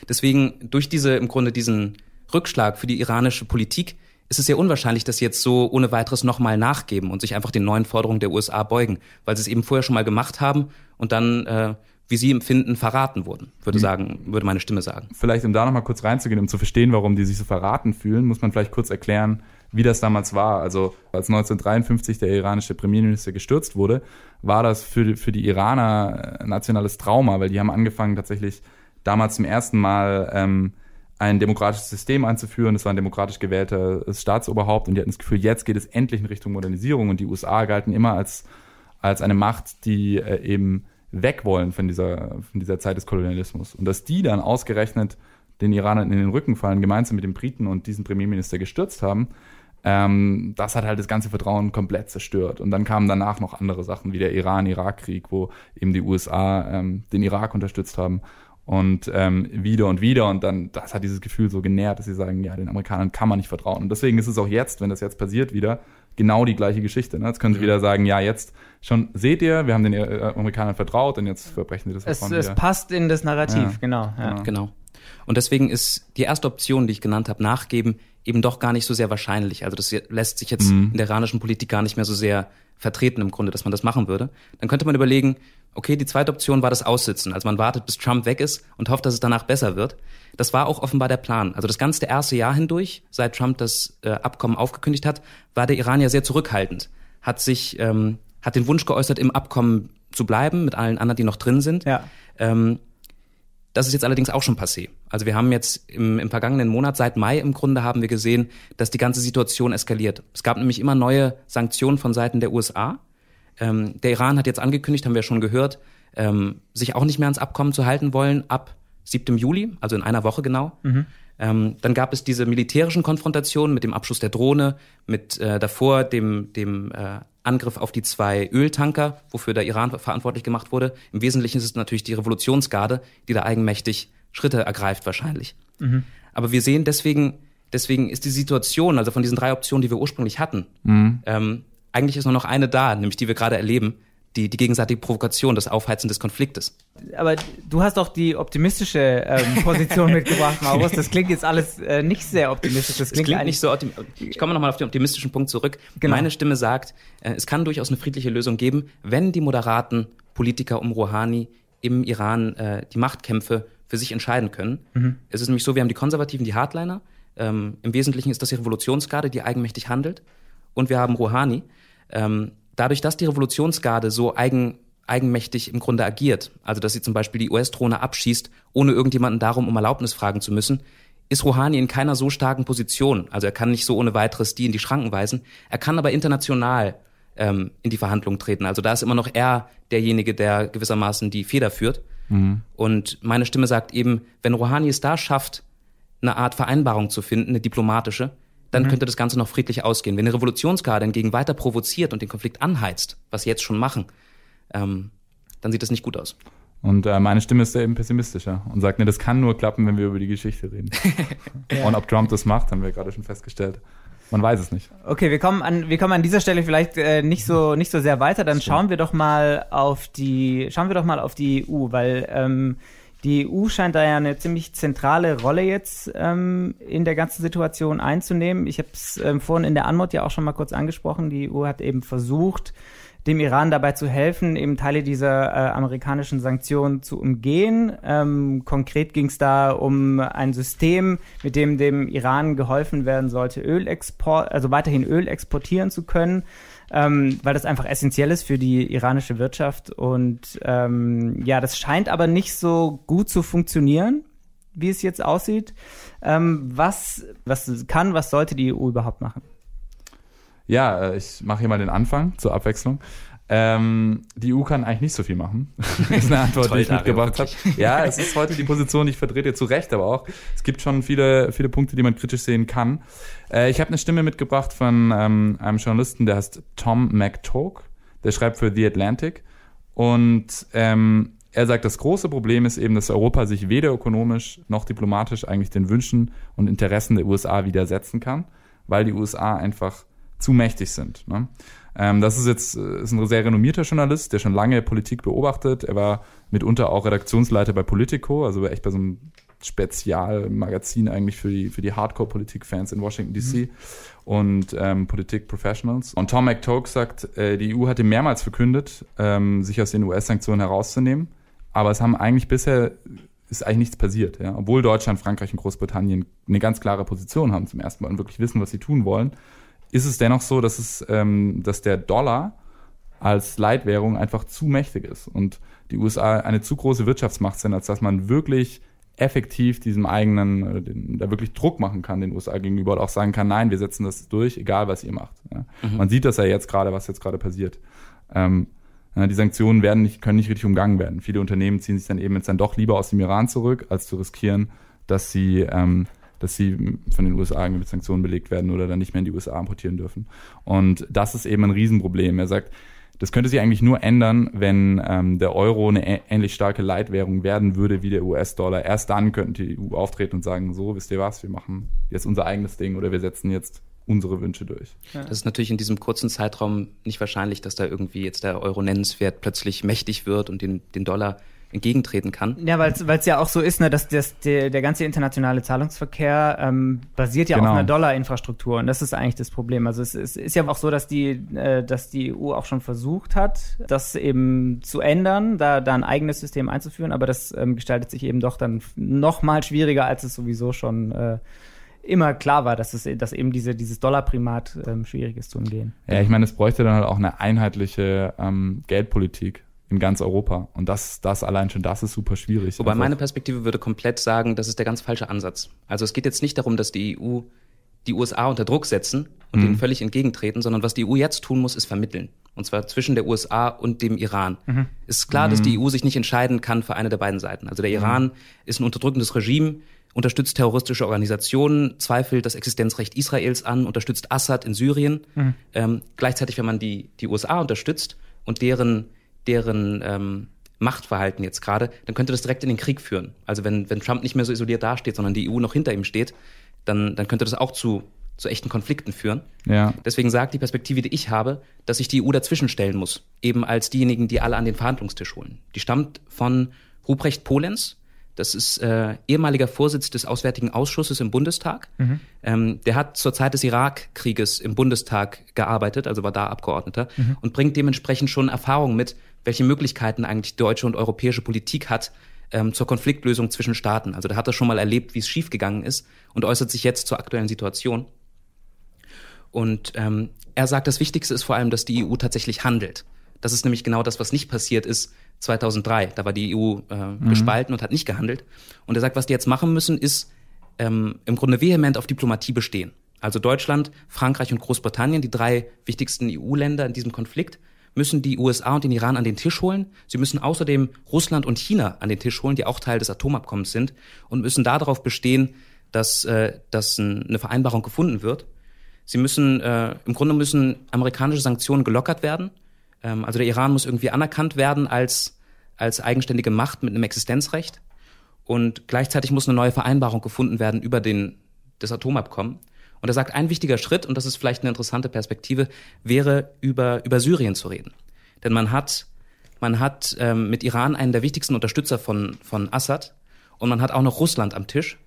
Deswegen durch diese im Grunde diesen Rückschlag für die iranische Politik ist es sehr unwahrscheinlich, dass sie jetzt so ohne weiteres nochmal nachgeben und sich einfach den neuen Forderungen der USA beugen, weil sie es eben vorher schon mal gemacht haben und dann äh, wie Sie empfinden, verraten wurden, würde mhm. sagen, würde meine Stimme sagen. Vielleicht, um da nochmal kurz reinzugehen, um zu verstehen, warum die sich so verraten fühlen, muss man vielleicht kurz erklären, wie das damals war. Also als 1953 der iranische Premierminister gestürzt wurde, war das für, für die Iraner nationales Trauma, weil die haben angefangen tatsächlich damals zum ersten Mal ähm, ein demokratisches System einzuführen. Es war ein demokratisch gewählter Staatsoberhaupt und die hatten das Gefühl, jetzt geht es endlich in Richtung Modernisierung und die USA galten immer als, als eine Macht, die äh, eben weg wollen von dieser, von dieser Zeit des Kolonialismus. Und dass die dann ausgerechnet den Iranern in den Rücken fallen, gemeinsam mit den Briten und diesen Premierminister gestürzt haben, ähm, das hat halt das ganze Vertrauen komplett zerstört. Und dann kamen danach noch andere Sachen, wie der Iran-Irak-Krieg, wo eben die USA ähm, den Irak unterstützt haben. Und ähm, wieder und wieder. Und dann, das hat dieses Gefühl so genährt, dass sie sagen, ja, den Amerikanern kann man nicht vertrauen. Und deswegen ist es auch jetzt, wenn das jetzt passiert wieder, genau die gleiche Geschichte. Ne? Jetzt können sie mhm. wieder sagen, ja, jetzt schon seht ihr, wir haben den äh, Amerikanern vertraut und jetzt verbrechen sie das es, es passt in das Narrativ, ja. genau. Ja. Genau. genau. Und deswegen ist die erste Option, die ich genannt habe, nachgeben, eben doch gar nicht so sehr wahrscheinlich. Also das lässt sich jetzt mhm. in der iranischen Politik gar nicht mehr so sehr vertreten im Grunde, dass man das machen würde. Dann könnte man überlegen, okay, die zweite Option war das Aussitzen. Also man wartet, bis Trump weg ist und hofft, dass es danach besser wird. Das war auch offenbar der Plan. Also das ganze erste Jahr hindurch, seit Trump das äh, Abkommen aufgekündigt hat, war der Iran ja sehr zurückhaltend. Hat sich, ähm, hat den Wunsch geäußert, im Abkommen zu bleiben mit allen anderen, die noch drin sind. Ja. Ähm, das ist jetzt allerdings auch schon passé. Also wir haben jetzt im, im vergangenen Monat, seit Mai im Grunde, haben wir gesehen, dass die ganze Situation eskaliert. Es gab nämlich immer neue Sanktionen von Seiten der USA. Ähm, der Iran hat jetzt angekündigt, haben wir schon gehört, ähm, sich auch nicht mehr ans Abkommen zu halten wollen ab 7. Juli, also in einer Woche genau. Mhm. Ähm, dann gab es diese militärischen Konfrontationen mit dem Abschuss der Drohne, mit äh, davor dem, dem äh, Angriff auf die zwei Öltanker, wofür der Iran verantwortlich gemacht wurde. Im Wesentlichen ist es natürlich die Revolutionsgarde, die da eigenmächtig Schritte ergreift wahrscheinlich. Mhm. Aber wir sehen deswegen, deswegen ist die Situation, also von diesen drei Optionen, die wir ursprünglich hatten, mhm. ähm, eigentlich ist nur noch eine da, nämlich die wir gerade erleben, die, die gegenseitige Provokation, das Aufheizen des Konfliktes. Aber du hast doch die optimistische ähm, Position mitgebracht, Maurus. Das klingt jetzt alles äh, nicht sehr optimistisch. Das klingt, klingt nicht so optimistisch. Ich komme nochmal auf den optimistischen Punkt zurück. Genau. Meine Stimme sagt, äh, es kann durchaus eine friedliche Lösung geben, wenn die moderaten Politiker um Rouhani im Iran äh, die Machtkämpfe für sich entscheiden können. Mhm. Es ist nämlich so, wir haben die Konservativen, die Hardliner. Ähm, Im Wesentlichen ist das die Revolutionsgarde, die eigenmächtig handelt. Und wir haben Rouhani, ähm, dadurch, dass die Revolutionsgarde so eigen, eigenmächtig im Grunde agiert, also dass sie zum Beispiel die US-Drohne abschießt, ohne irgendjemanden darum um Erlaubnis fragen zu müssen, ist Rouhani in keiner so starken Position. Also er kann nicht so ohne weiteres die in die Schranken weisen. Er kann aber international ähm, in die Verhandlungen treten. Also da ist immer noch er derjenige, der gewissermaßen die Feder führt. Mhm. Und meine Stimme sagt eben, wenn Rouhani es da schafft, eine Art Vereinbarung zu finden, eine diplomatische, dann mhm. könnte das Ganze noch friedlich ausgehen. Wenn eine Revolutionsgarde hingegen weiter provoziert und den Konflikt anheizt, was sie jetzt schon machen, ähm, dann sieht das nicht gut aus. Und äh, meine Stimme ist da eben pessimistischer und sagt, nee, das kann nur klappen, wenn wir über die Geschichte reden. ja. Und ob Trump das macht, haben wir gerade schon festgestellt. Man weiß es nicht. Okay, wir kommen an, wir kommen an dieser Stelle vielleicht äh, nicht so nicht so sehr weiter. Dann schauen wir doch mal auf die schauen wir doch mal auf die EU, weil ähm, die EU scheint da ja eine ziemlich zentrale Rolle jetzt ähm, in der ganzen Situation einzunehmen. Ich habe es ähm, vorhin in der Anmod ja auch schon mal kurz angesprochen. Die EU hat eben versucht, dem Iran dabei zu helfen, eben Teile dieser äh, amerikanischen Sanktionen zu umgehen. Ähm, konkret ging es da um ein System, mit dem dem Iran geholfen werden sollte, Ölexport, also weiterhin Öl exportieren zu können ähm, weil das einfach essentiell ist für die iranische Wirtschaft. Und ähm, ja, das scheint aber nicht so gut zu funktionieren, wie es jetzt aussieht. Ähm, was, was kann, was sollte die EU überhaupt machen? Ja, äh, ich mache hier mal den Anfang zur Abwechslung. Ähm, die EU kann eigentlich nicht so viel machen. das ist eine Antwort, die ich mitgebracht habe. Ja, es ist heute die Position, die ich vertrete, zu Recht, aber auch. Es gibt schon viele, viele Punkte, die man kritisch sehen kann. Äh, ich habe eine Stimme mitgebracht von ähm, einem Journalisten, der heißt Tom McTalk. Der schreibt für The Atlantic. Und ähm, er sagt, das große Problem ist eben, dass Europa sich weder ökonomisch noch diplomatisch eigentlich den Wünschen und Interessen der USA widersetzen kann, weil die USA einfach zu mächtig sind. Ne? Ähm, das ist jetzt äh, ist ein sehr renommierter Journalist, der schon lange Politik beobachtet. Er war mitunter auch Redaktionsleiter bei Politico, also echt bei so einem Spezialmagazin eigentlich für die, für die Hardcore-Politik-Fans in Washington DC mhm. und ähm, Politik-Professionals. Und Tom McTogue sagt, äh, die EU hatte mehrmals verkündet, ähm, sich aus den US-Sanktionen herauszunehmen, aber es haben eigentlich bisher ist eigentlich nichts passiert, ja. Obwohl Deutschland, Frankreich und Großbritannien eine ganz klare Position haben zum ersten Mal und wirklich wissen, was sie tun wollen, ist es dennoch so, dass es, ähm, dass der Dollar als Leitwährung einfach zu mächtig ist und die USA eine zu große Wirtschaftsmacht sind, als dass man wirklich effektiv diesem eigenen, äh, den, da wirklich Druck machen kann den USA gegenüber und auch sagen kann, nein, wir setzen das durch, egal was ihr macht. Ja. Mhm. Man sieht das ja jetzt gerade, was jetzt gerade passiert. Ähm, die Sanktionen werden nicht, können nicht richtig umgangen werden. Viele Unternehmen ziehen sich dann eben jetzt dann doch lieber aus dem Iran zurück, als zu riskieren, dass sie ähm, dass sie von den USA mit Sanktionen belegt werden oder dann nicht mehr in die USA importieren dürfen. Und das ist eben ein Riesenproblem. Er sagt, das könnte sich eigentlich nur ändern, wenn ähm, der Euro eine ähnlich starke Leitwährung werden würde wie der US-Dollar. Erst dann könnten die EU auftreten und sagen, so, wisst ihr was, wir machen jetzt unser eigenes Ding oder wir setzen jetzt unsere Wünsche durch. Ja. Das ist natürlich in diesem kurzen Zeitraum nicht wahrscheinlich, dass da irgendwie jetzt der Euro nennenswert plötzlich mächtig wird und den, den Dollar entgegentreten kann. Ja, weil es ja auch so ist, ne, dass das, der, der ganze internationale Zahlungsverkehr ähm, basiert ja genau. auf einer Dollarinfrastruktur und das ist eigentlich das Problem. Also es, es ist ja auch so, dass die, äh, dass die EU auch schon versucht hat, das eben zu ändern, da, da ein eigenes System einzuführen, aber das ähm, gestaltet sich eben doch dann noch mal schwieriger, als es sowieso schon äh, immer klar war, dass es dass eben diese, dieses Dollarprimat ähm, schwierig ist zu umgehen. Ja, ich meine, es bräuchte dann halt auch eine einheitliche ähm, Geldpolitik in ganz Europa. Und das, das allein schon, das ist super schwierig. Wobei einfach. meine Perspektive würde komplett sagen, das ist der ganz falsche Ansatz. Also es geht jetzt nicht darum, dass die EU die USA unter Druck setzen und mhm. denen völlig entgegentreten, sondern was die EU jetzt tun muss, ist vermitteln. Und zwar zwischen der USA und dem Iran. Mhm. Ist klar, mhm. dass die EU sich nicht entscheiden kann für eine der beiden Seiten. Also der Iran mhm. ist ein unterdrückendes Regime, unterstützt terroristische Organisationen, zweifelt das Existenzrecht Israels an, unterstützt Assad in Syrien. Mhm. Ähm, gleichzeitig, wenn man die, die USA unterstützt und deren deren ähm, Machtverhalten jetzt gerade, dann könnte das direkt in den Krieg führen. Also wenn, wenn Trump nicht mehr so isoliert dasteht, sondern die EU noch hinter ihm steht, dann, dann könnte das auch zu, zu echten Konflikten führen. Ja. Deswegen sagt die Perspektive, die ich habe, dass sich die EU dazwischen stellen muss, eben als diejenigen, die alle an den Verhandlungstisch holen. Die stammt von Ruprecht Polenz, das ist äh, ehemaliger Vorsitz des Auswärtigen Ausschusses im Bundestag. Mhm. Ähm, der hat zur Zeit des Irakkrieges im Bundestag gearbeitet, also war da Abgeordneter mhm. und bringt dementsprechend schon Erfahrung mit, welche Möglichkeiten eigentlich deutsche und europäische Politik hat ähm, zur Konfliktlösung zwischen Staaten. Also da hat er schon mal erlebt, wie es schiefgegangen ist und äußert sich jetzt zur aktuellen Situation. Und ähm, er sagt, das Wichtigste ist vor allem, dass die EU tatsächlich handelt. Das ist nämlich genau das, was nicht passiert ist 2003. Da war die EU äh, mhm. gespalten und hat nicht gehandelt. Und er sagt, was die jetzt machen müssen, ist ähm, im Grunde vehement auf Diplomatie bestehen. Also Deutschland, Frankreich und Großbritannien, die drei wichtigsten EU-Länder in diesem Konflikt, müssen die USA und den Iran an den Tisch holen. Sie müssen außerdem Russland und China an den Tisch holen, die auch Teil des Atomabkommens sind, und müssen darauf bestehen, dass, äh, dass eine Vereinbarung gefunden wird. Sie müssen, äh, im Grunde müssen amerikanische Sanktionen gelockert werden. Ähm, also der Iran muss irgendwie anerkannt werden als, als eigenständige Macht mit einem Existenzrecht. Und gleichzeitig muss eine neue Vereinbarung gefunden werden über den, das Atomabkommen. Und er sagt, ein wichtiger Schritt, und das ist vielleicht eine interessante Perspektive, wäre über, über Syrien zu reden. Denn man hat, man hat ähm, mit Iran einen der wichtigsten Unterstützer von, von Assad und man hat auch noch Russland am Tisch.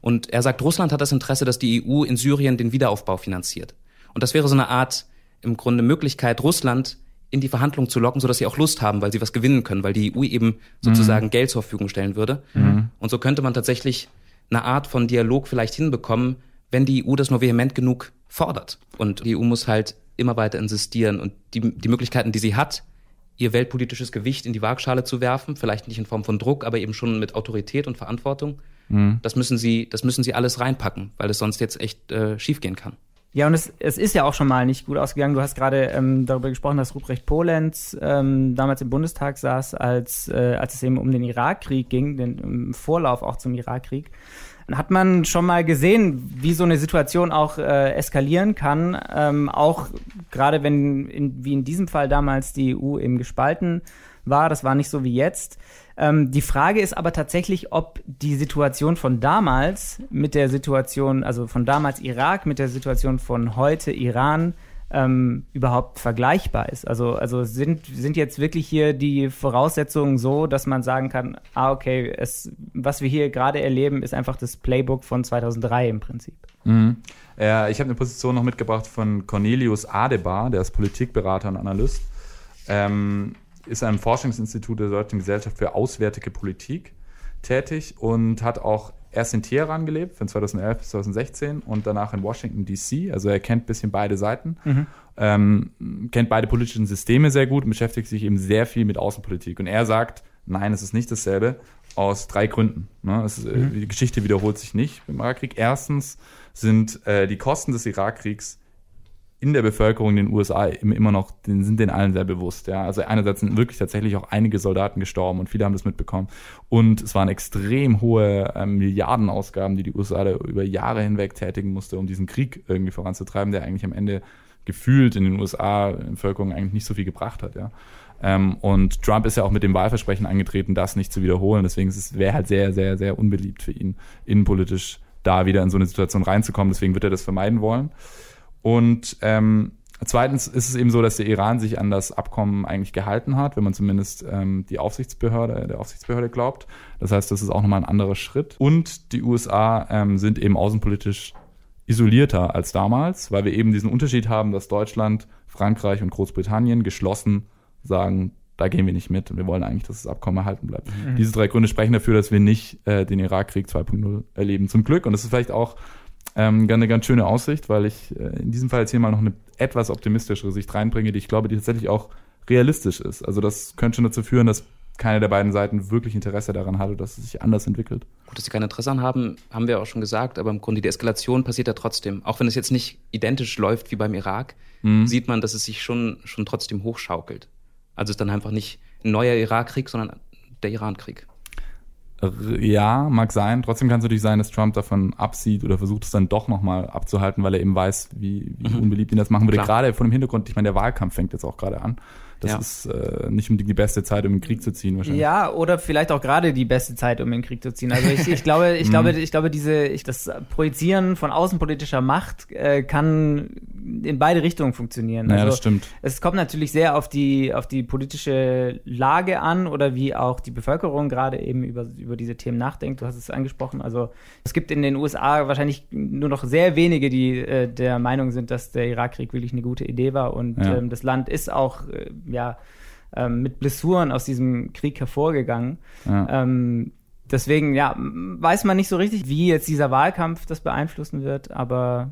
Und er sagt, Russland hat das Interesse, dass die EU in Syrien den Wiederaufbau finanziert. Und das wäre so eine Art, im Grunde Möglichkeit, Russland in die Verhandlungen zu locken, sodass sie auch Lust haben, weil sie was gewinnen können, weil die EU eben sozusagen mhm. Geld zur Verfügung stellen würde. Mhm. Und so könnte man tatsächlich eine Art von Dialog vielleicht hinbekommen, wenn die EU das nur vehement genug fordert. Und die EU muss halt immer weiter insistieren und die, die Möglichkeiten, die sie hat, ihr weltpolitisches Gewicht in die Waagschale zu werfen, vielleicht nicht in Form von Druck, aber eben schon mit Autorität und Verantwortung, mhm. das müssen sie, das müssen sie alles reinpacken, weil es sonst jetzt echt äh, schiefgehen kann. Ja, und es, es ist ja auch schon mal nicht gut ausgegangen. Du hast gerade ähm, darüber gesprochen, dass Ruprecht Polenz ähm, damals im Bundestag saß, als, äh, als es eben um den Irakkrieg ging, den im Vorlauf auch zum Irakkrieg hat man schon mal gesehen, wie so eine Situation auch äh, eskalieren kann. Ähm, auch gerade wenn, in, wie in diesem Fall damals die EU eben gespalten war, das war nicht so wie jetzt. Ähm, die Frage ist aber tatsächlich, ob die Situation von damals mit der Situation, also von damals Irak mit der Situation von heute Iran ähm, überhaupt vergleichbar ist. Also, also sind, sind jetzt wirklich hier die Voraussetzungen so, dass man sagen kann, ah, okay, es, was wir hier gerade erleben, ist einfach das Playbook von 2003 im Prinzip. Mhm. Ja, ich habe eine Position noch mitgebracht von Cornelius Adebar, der ist Politikberater und Analyst, ähm, ist einem Forschungsinstitut der Deutschen Gesellschaft für Auswärtige Politik tätig und hat auch erst in Teheran gelebt, von 2011 bis 2016 und danach in Washington, D.C. Also er kennt ein bisschen beide Seiten, mhm. ähm, kennt beide politischen Systeme sehr gut und beschäftigt sich eben sehr viel mit Außenpolitik. Und er sagt, nein, es ist nicht dasselbe, aus drei Gründen. Ne? Ist, äh, mhm. Die Geschichte wiederholt sich nicht im Irakkrieg. Erstens sind äh, die Kosten des Irakkrieks in der Bevölkerung in den USA immer noch, sind den allen sehr bewusst. Ja. Also einerseits sind wirklich tatsächlich auch einige Soldaten gestorben und viele haben das mitbekommen. Und es waren extrem hohe äh, Milliardenausgaben, die die USA da über Jahre hinweg tätigen musste, um diesen Krieg irgendwie voranzutreiben, der eigentlich am Ende gefühlt in den USA in der Bevölkerung eigentlich nicht so viel gebracht hat. Ja. Ähm, und Trump ist ja auch mit dem Wahlversprechen angetreten, das nicht zu wiederholen. Deswegen wäre halt sehr, sehr, sehr unbeliebt für ihn, innenpolitisch da wieder in so eine Situation reinzukommen. Deswegen wird er das vermeiden wollen. Und ähm, zweitens ist es eben so, dass der Iran sich an das Abkommen eigentlich gehalten hat, wenn man zumindest ähm, die Aufsichtsbehörde, der Aufsichtsbehörde glaubt. Das heißt, das ist auch nochmal ein anderer Schritt. Und die USA ähm, sind eben außenpolitisch isolierter als damals, weil wir eben diesen Unterschied haben, dass Deutschland, Frankreich und Großbritannien geschlossen sagen, da gehen wir nicht mit und wir wollen eigentlich, dass das Abkommen erhalten bleibt. Mhm. Diese drei Gründe sprechen dafür, dass wir nicht äh, den Irakkrieg 2.0 erleben. Zum Glück. Und das ist vielleicht auch ähm, eine ganz schöne Aussicht, weil ich äh, in diesem Fall jetzt hier mal noch eine etwas optimistischere Sicht reinbringe, die ich glaube, die tatsächlich auch realistisch ist. Also das könnte schon dazu führen, dass keine der beiden Seiten wirklich Interesse daran hatte, dass es sich anders entwickelt. Gut, dass sie kein Interesse daran haben, haben wir auch schon gesagt, aber im Grunde die Eskalation passiert ja trotzdem. Auch wenn es jetzt nicht identisch läuft wie beim Irak, mhm. sieht man, dass es sich schon, schon trotzdem hochschaukelt. Also es ist dann einfach nicht ein neuer Irakkrieg, sondern der Irankrieg. Ja, mag sein. Trotzdem kann es natürlich sein, dass Trump davon absieht oder versucht es dann doch nochmal abzuhalten, weil er eben weiß, wie, wie mhm. unbeliebt ihn das machen würde. Klar. Gerade vor dem Hintergrund, ich meine, der Wahlkampf fängt jetzt auch gerade an. Das ja. ist äh, nicht unbedingt die beste Zeit, um in den Krieg zu ziehen, wahrscheinlich. Ja, oder vielleicht auch gerade die beste Zeit, um in den Krieg zu ziehen. Also ich, ich glaube, ich glaube, mhm. ich glaube, diese, ich, das Projizieren von außenpolitischer Macht äh, kann in beide Richtungen funktionieren. Ja, also, das stimmt. Es kommt natürlich sehr auf die, auf die politische Lage an oder wie auch die Bevölkerung gerade eben über, über diese Themen nachdenkt. Du hast es angesprochen. Also es gibt in den USA wahrscheinlich nur noch sehr wenige, die äh, der Meinung sind, dass der Irakkrieg wirklich eine gute Idee war und ja. ähm, das Land ist auch äh, ja, ähm, mit Blessuren aus diesem Krieg hervorgegangen. Ja. Ähm, deswegen, ja, weiß man nicht so richtig, wie jetzt dieser Wahlkampf das beeinflussen wird, aber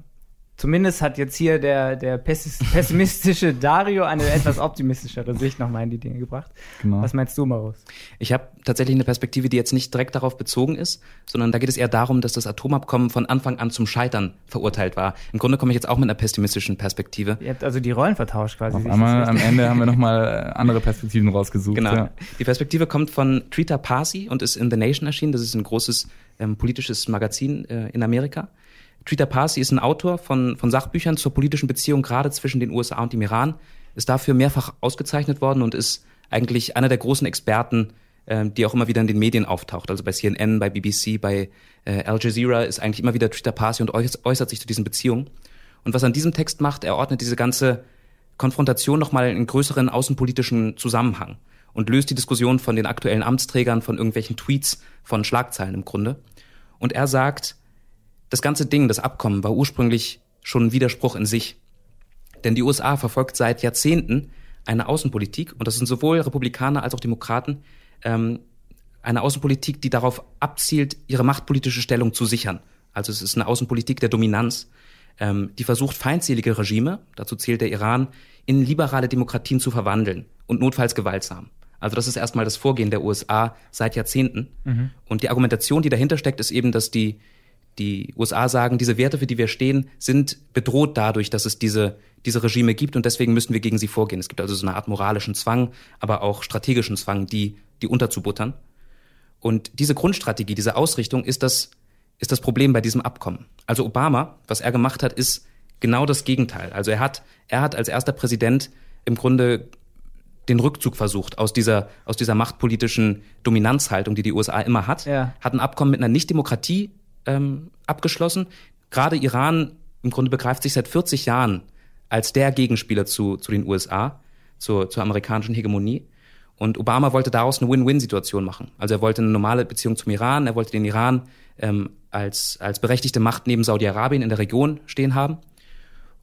Zumindest hat jetzt hier der, der pessimistische Dario eine etwas optimistischere Sicht nochmal in die Dinge gebracht. Genau. Was meinst du, Marus? Ich habe tatsächlich eine Perspektive, die jetzt nicht direkt darauf bezogen ist, sondern da geht es eher darum, dass das Atomabkommen von Anfang an zum Scheitern verurteilt war. Im Grunde komme ich jetzt auch mit einer pessimistischen Perspektive. Ihr habt also die Rollen vertauscht quasi. Auf einmal am Ende haben wir nochmal andere Perspektiven rausgesucht. Genau. Ja. Die Perspektive kommt von Trita Parsi und ist in The Nation erschienen. Das ist ein großes ähm, politisches Magazin äh, in Amerika. Trita Parsi ist ein Autor von, von Sachbüchern zur politischen Beziehung gerade zwischen den USA und dem Iran, ist dafür mehrfach ausgezeichnet worden und ist eigentlich einer der großen Experten, äh, die auch immer wieder in den Medien auftaucht. Also bei CNN, bei BBC, bei äh, Al Jazeera ist eigentlich immer wieder Trita Parsi und äußert sich zu diesen Beziehungen. Und was er an diesem Text macht, er ordnet diese ganze Konfrontation nochmal in größeren außenpolitischen Zusammenhang und löst die Diskussion von den aktuellen Amtsträgern, von irgendwelchen Tweets, von Schlagzeilen im Grunde. Und er sagt, das ganze Ding, das Abkommen, war ursprünglich schon ein Widerspruch in sich. Denn die USA verfolgt seit Jahrzehnten eine Außenpolitik, und das sind sowohl Republikaner als auch Demokraten, ähm, eine Außenpolitik, die darauf abzielt, ihre machtpolitische Stellung zu sichern. Also es ist eine Außenpolitik der Dominanz, ähm, die versucht, feindselige Regime, dazu zählt der Iran, in liberale Demokratien zu verwandeln und notfalls gewaltsam. Also das ist erstmal das Vorgehen der USA seit Jahrzehnten. Mhm. Und die Argumentation, die dahinter steckt, ist eben, dass die die USA sagen, diese Werte, für die wir stehen, sind bedroht dadurch, dass es diese, diese Regime gibt und deswegen müssen wir gegen sie vorgehen. Es gibt also so eine Art moralischen Zwang, aber auch strategischen Zwang, die, die unterzubuttern. Und diese Grundstrategie, diese Ausrichtung ist das, ist das Problem bei diesem Abkommen. Also Obama, was er gemacht hat, ist genau das Gegenteil. Also er hat, er hat als erster Präsident im Grunde den Rückzug versucht aus dieser, aus dieser machtpolitischen Dominanzhaltung, die die USA immer hat, ja. hat ein Abkommen mit einer Nicht-Demokratie ähm, abgeschlossen. Gerade Iran im Grunde begreift sich seit 40 Jahren als der Gegenspieler zu, zu den USA, zur, zur amerikanischen Hegemonie. Und Obama wollte daraus eine Win-Win-Situation machen. Also er wollte eine normale Beziehung zum Iran, er wollte den Iran ähm, als, als berechtigte Macht neben Saudi-Arabien in der Region stehen haben.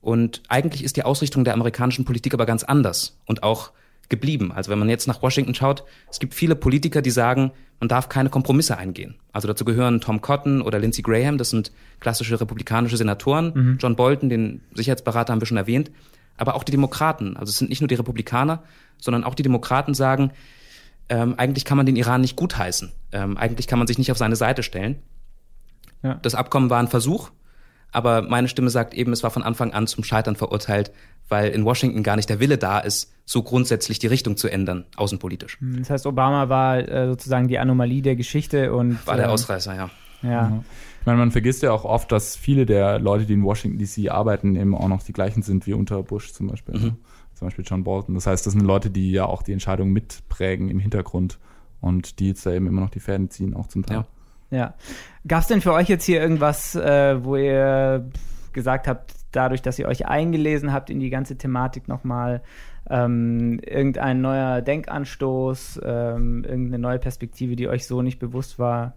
Und eigentlich ist die Ausrichtung der amerikanischen Politik aber ganz anders und auch geblieben. Also wenn man jetzt nach Washington schaut, es gibt viele Politiker, die sagen, man darf keine Kompromisse eingehen. Also dazu gehören Tom Cotton oder Lindsey Graham, das sind klassische republikanische Senatoren. Mhm. John Bolton, den Sicherheitsberater haben wir schon erwähnt. Aber auch die Demokraten, also es sind nicht nur die Republikaner, sondern auch die Demokraten sagen, ähm, eigentlich kann man den Iran nicht gutheißen. Ähm, eigentlich kann man sich nicht auf seine Seite stellen. Ja. Das Abkommen war ein Versuch, aber meine Stimme sagt eben, es war von Anfang an zum Scheitern verurteilt, weil in Washington gar nicht der Wille da ist, so grundsätzlich die Richtung zu ändern, außenpolitisch. Hm, das heißt, Obama war äh, sozusagen die Anomalie der Geschichte und. War der ähm, Ausreißer, ja. Ja. Mhm. Ich meine, man vergisst ja auch oft, dass viele der Leute, die in Washington DC arbeiten, eben auch noch die gleichen sind wie unter Bush zum Beispiel. Mhm. Zum Beispiel John Bolton. Das heißt, das sind Leute, die ja auch die Entscheidung mitprägen im Hintergrund und die jetzt da eben immer noch die Fäden ziehen, auch zum Teil. Ja. Ja. Gab es denn für euch jetzt hier irgendwas, äh, wo ihr gesagt habt, dadurch, dass ihr euch eingelesen habt in die ganze Thematik nochmal, ähm, irgendein neuer Denkanstoß, ähm, irgendeine neue Perspektive, die euch so nicht bewusst war?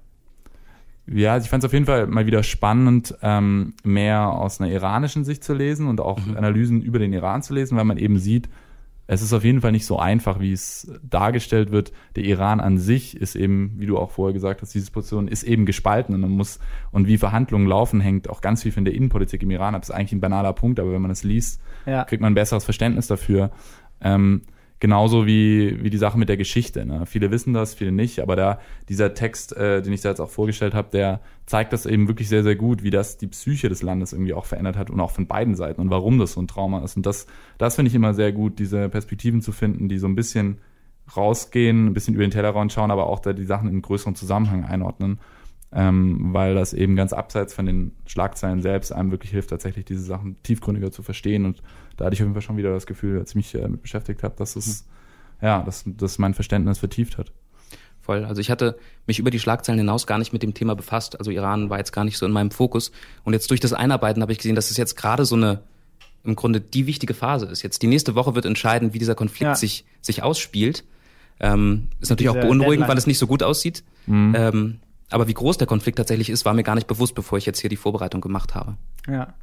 Ja, also ich fand es auf jeden Fall mal wieder spannend, ähm, mehr aus einer iranischen Sicht zu lesen und auch mhm. Analysen über den Iran zu lesen, weil man eben sieht, es ist auf jeden Fall nicht so einfach, wie es dargestellt wird. Der Iran an sich ist eben, wie du auch vorher gesagt hast, diese Position ist eben gespalten und man muss, und wie Verhandlungen laufen, hängt auch ganz viel von der Innenpolitik im Iran ab. Das ist eigentlich ein banaler Punkt, aber wenn man es liest, ja. kriegt man ein besseres Verständnis dafür. Ähm, Genauso wie, wie die Sache mit der Geschichte. Ne? Viele wissen das, viele nicht, aber da dieser Text, äh, den ich da jetzt auch vorgestellt habe, der zeigt das eben wirklich sehr, sehr gut, wie das die Psyche des Landes irgendwie auch verändert hat und auch von beiden Seiten und warum das so ein Trauma ist. Und das, das finde ich immer sehr gut, diese Perspektiven zu finden, die so ein bisschen rausgehen, ein bisschen über den Tellerrand schauen, aber auch da die Sachen in einen größeren Zusammenhang einordnen ähm, weil das eben ganz abseits von den Schlagzeilen selbst einem wirklich hilft, tatsächlich diese Sachen tiefgründiger zu verstehen. Und da hatte ich auf jeden Fall schon wieder das Gefühl, als ich mich damit beschäftigt habe, dass es, mhm. ja, dass, dass mein Verständnis vertieft hat. Voll. Also ich hatte mich über die Schlagzeilen hinaus gar nicht mit dem Thema befasst. Also Iran war jetzt gar nicht so in meinem Fokus. Und jetzt durch das Einarbeiten habe ich gesehen, dass es jetzt gerade so eine im Grunde die wichtige Phase ist. Jetzt die nächste Woche wird entscheiden, wie dieser Konflikt ja. sich, sich ausspielt. Ähm, ist natürlich Diese auch beunruhigend, Deadline. weil es nicht so gut aussieht. Mhm. Ähm, aber wie groß der Konflikt tatsächlich ist, war mir gar nicht bewusst, bevor ich jetzt hier die Vorbereitung gemacht habe. Ja.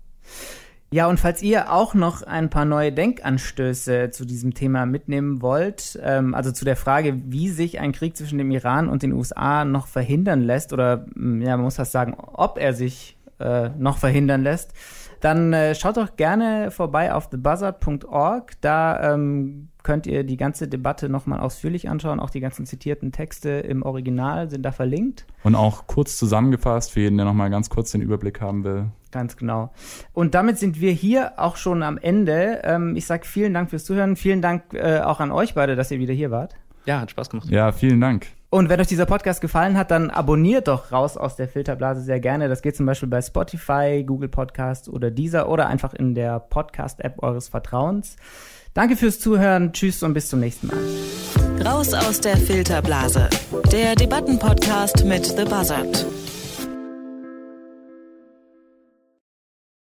Ja, und falls ihr auch noch ein paar neue Denkanstöße zu diesem Thema mitnehmen wollt, ähm, also zu der Frage, wie sich ein Krieg zwischen dem Iran und den USA noch verhindern lässt, oder mm, ja, man muss das sagen, ob er sich äh, noch verhindern lässt, dann äh, schaut doch gerne vorbei auf thebuzzard.org. Da ähm, könnt ihr die ganze Debatte nochmal ausführlich anschauen. Auch die ganzen zitierten Texte im Original sind da verlinkt. Und auch kurz zusammengefasst für jeden, der nochmal ganz kurz den Überblick haben will. Ganz genau. Und damit sind wir hier auch schon am Ende. Ähm, ich sage vielen Dank fürs Zuhören. Vielen Dank äh, auch an euch beide, dass ihr wieder hier wart. Ja, hat Spaß gemacht. Ja, vielen Dank. Und wenn euch dieser Podcast gefallen hat, dann abonniert doch raus aus der Filterblase sehr gerne. Das geht zum Beispiel bei Spotify, Google Podcast oder dieser oder einfach in der Podcast-App eures Vertrauens. Danke fürs Zuhören. Tschüss und bis zum nächsten Mal. Raus aus der Filterblase. Der Debattenpodcast mit The Buzzard.